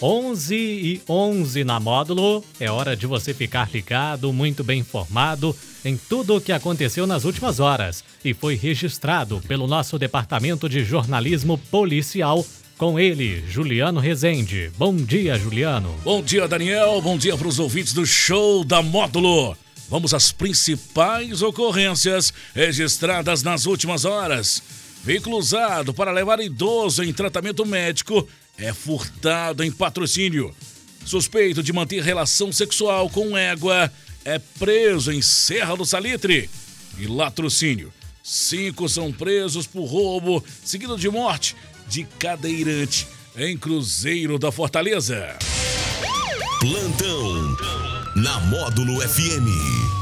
11 e 11 na módulo. É hora de você ficar ligado, muito bem informado em tudo o que aconteceu nas últimas horas e foi registrado pelo nosso departamento de jornalismo policial. Com ele, Juliano Rezende. Bom dia, Juliano. Bom dia, Daniel. Bom dia para os ouvintes do show da Módulo. Vamos às principais ocorrências registradas nas últimas horas. Veículo usado para levar idoso em tratamento médico é furtado em patrocínio. Suspeito de manter relação sexual com égua é preso em Serra do Salitre. E latrocínio. Cinco são presos por roubo, seguido de morte de cadeirante em Cruzeiro da Fortaleza. Plantão na Módulo FM.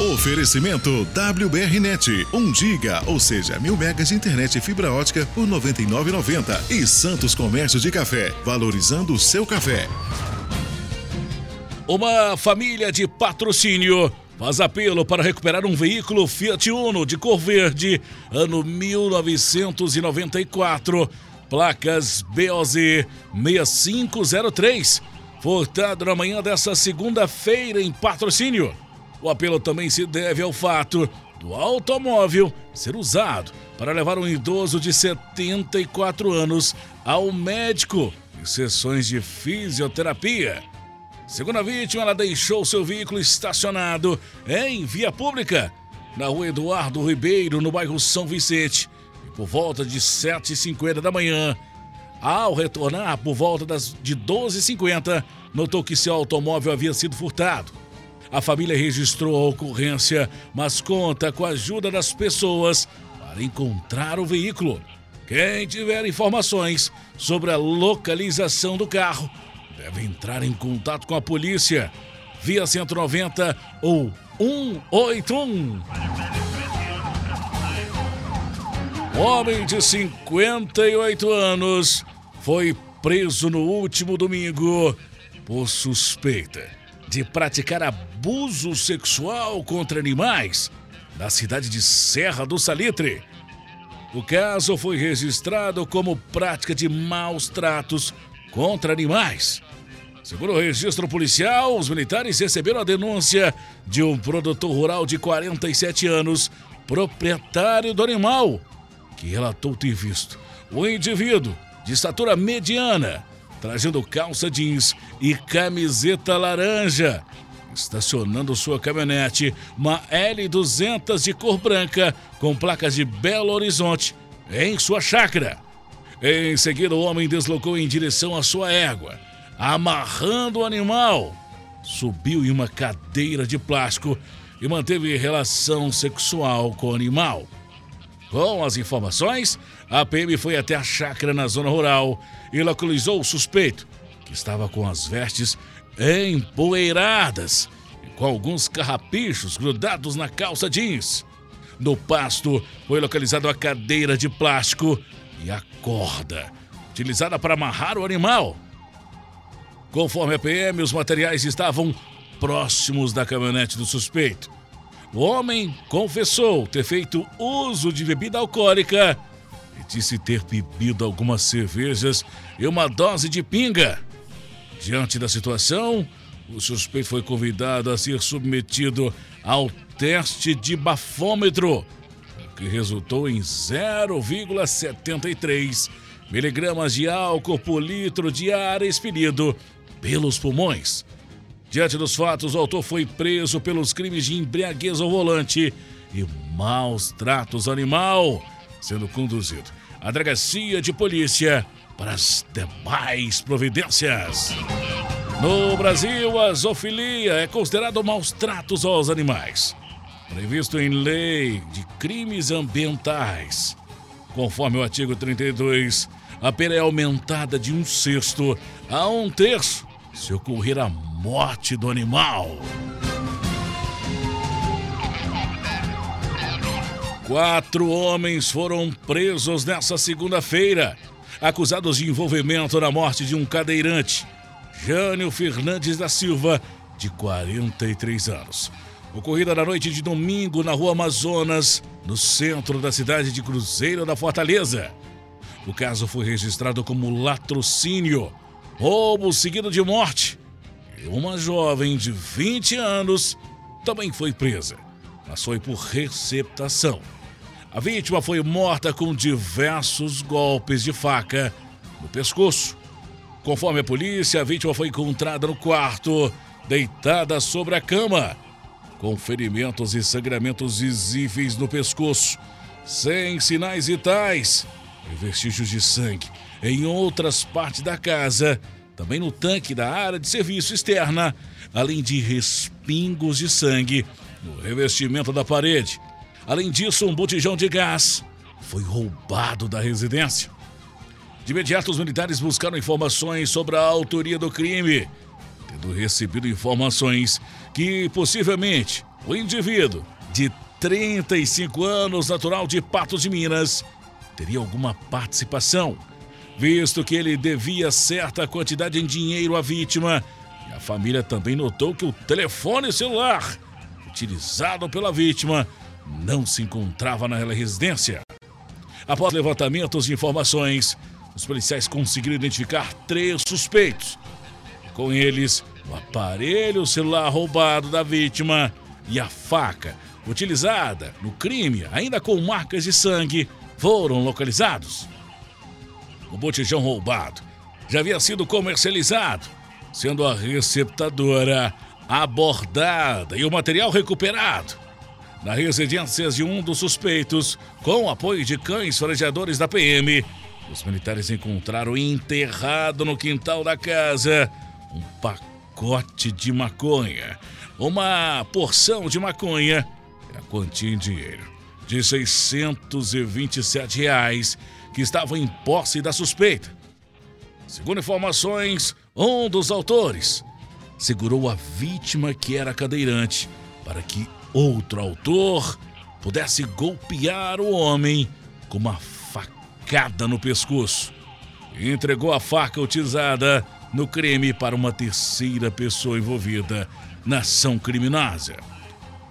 Oferecimento WBRnet, 1 giga, ou seja, mil megas de internet e fibra ótica por R$ 99,90. E Santos Comércio de Café, valorizando o seu café. Uma família de patrocínio faz apelo para recuperar um veículo Fiat Uno de cor verde, ano 1994, placas BOZ 6503, furtado na manhã dessa segunda-feira em patrocínio. O apelo também se deve ao fato do automóvel ser usado para levar um idoso de 74 anos ao médico em sessões de fisioterapia. Segundo a vítima, ela deixou seu veículo estacionado em via pública, na rua Eduardo Ribeiro, no bairro São Vicente, e por volta de 7h50 da manhã. Ao retornar por volta das, de 12h50, notou que seu automóvel havia sido furtado. A família registrou a ocorrência, mas conta com a ajuda das pessoas para encontrar o veículo. Quem tiver informações sobre a localização do carro, deve entrar em contato com a polícia via 190 ou 181. Homem de 58 anos foi preso no último domingo por suspeita de praticar abuso sexual contra animais na cidade de Serra do Salitre. O caso foi registrado como prática de maus tratos contra animais. Segundo o registro policial, os militares receberam a denúncia de um produtor rural de 47 anos, proprietário do animal, que relatou ter visto o indivíduo de estatura mediana, trajando calça jeans e camiseta laranja, estacionando sua caminhonete, uma L200 de cor branca com placas de Belo Horizonte, em sua chácara. Em seguida, o homem deslocou em direção à sua égua, amarrando o animal. Subiu em uma cadeira de plástico e manteve relação sexual com o animal. Com as informações, a PM foi até a chácara na zona rural e localizou o suspeito, que estava com as vestes empoeiradas e com alguns carrapichos grudados na calça jeans. No pasto foi localizada a cadeira de plástico e a corda, utilizada para amarrar o animal. Conforme a PM, os materiais estavam próximos da caminhonete do suspeito. O homem confessou ter feito uso de bebida alcoólica e disse ter bebido algumas cervejas e uma dose de pinga. Diante da situação, o suspeito foi convidado a ser submetido ao teste de bafômetro, que resultou em 0,73 miligramas de álcool por litro de ar expelido pelos pulmões. Diante dos fatos, o autor foi preso pelos crimes de embriaguez ao volante e maus tratos animal, sendo conduzido à delegacia de polícia para as demais providências. No Brasil, a zoofilia é considerado maus tratos aos animais, previsto em lei de crimes ambientais. Conforme o artigo 32, a pena é aumentada de um sexto a um terço se ocorrer a morte do animal. Quatro homens foram presos nessa segunda-feira, acusados de envolvimento na morte de um cadeirante, Jânio Fernandes da Silva, de 43 anos. Ocorrida na noite de domingo na rua Amazonas, no centro da cidade de Cruzeiro da Fortaleza. O caso foi registrado como latrocínio, roubo seguido de morte. E uma jovem de 20 anos também foi presa, mas foi por receptação. A vítima foi morta com diversos golpes de faca no pescoço. Conforme a polícia, a vítima foi encontrada no quarto, deitada sobre a cama, com ferimentos e sangramentos visíveis no pescoço, sem sinais vitais e vestígios de sangue em outras partes da casa, também no tanque da área de serviço externa, além de respingos de sangue no revestimento da parede. Além disso, um botijão de gás foi roubado da residência. De imediato, os militares buscaram informações sobre a autoria do crime, tendo recebido informações que possivelmente o indivíduo de 35 anos, natural de Patos de Minas, teria alguma participação, visto que ele devia certa quantidade em dinheiro à vítima. E a família também notou que o telefone celular utilizado pela vítima não se encontrava na residência. Após levantamentos de informações, os policiais conseguiram identificar três suspeitos. Com eles, o aparelho celular roubado da vítima e a faca utilizada no crime, ainda com marcas de sangue, foram localizados. O botijão roubado já havia sido comercializado, sendo a receptadora abordada e o material recuperado. Na residência de um dos suspeitos, com apoio de cães farejadores da PM, os militares encontraram enterrado no quintal da casa um pacote de maconha, uma porção de maconha e a quantia em dinheiro de 627 reais que estava em posse da suspeita. Segundo informações, um dos autores segurou a vítima que era cadeirante para que outro autor pudesse golpear o homem com uma facada no pescoço e entregou a faca utilizada no crime para uma terceira pessoa envolvida na ação criminosa.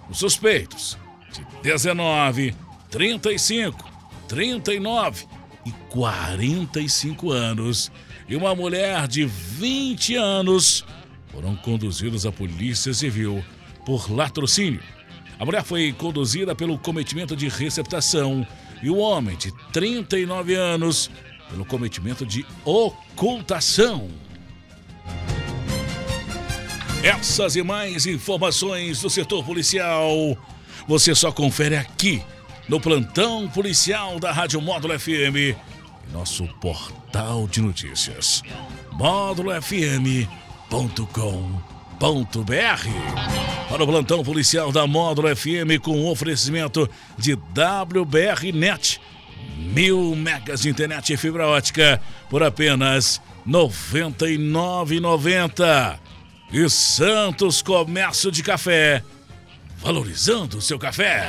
Os suspeitos de 19, 35, 39 e 45 anos e uma mulher de 20 anos foram conduzidos à Polícia Civil por latrocínio. A mulher foi conduzida pelo cometimento de receptação e o homem de 39 anos pelo cometimento de ocultação. Essas e mais informações do setor policial você só confere aqui no plantão policial da Rádio Módulo FM nosso portal de notícias módulofm.com.br. Para o plantão policial da Módulo FM com oferecimento de WBR Net mil megas de internet e fibra ótica por apenas R$ 99,90. E Santos Comércio de Café, valorizando o seu café.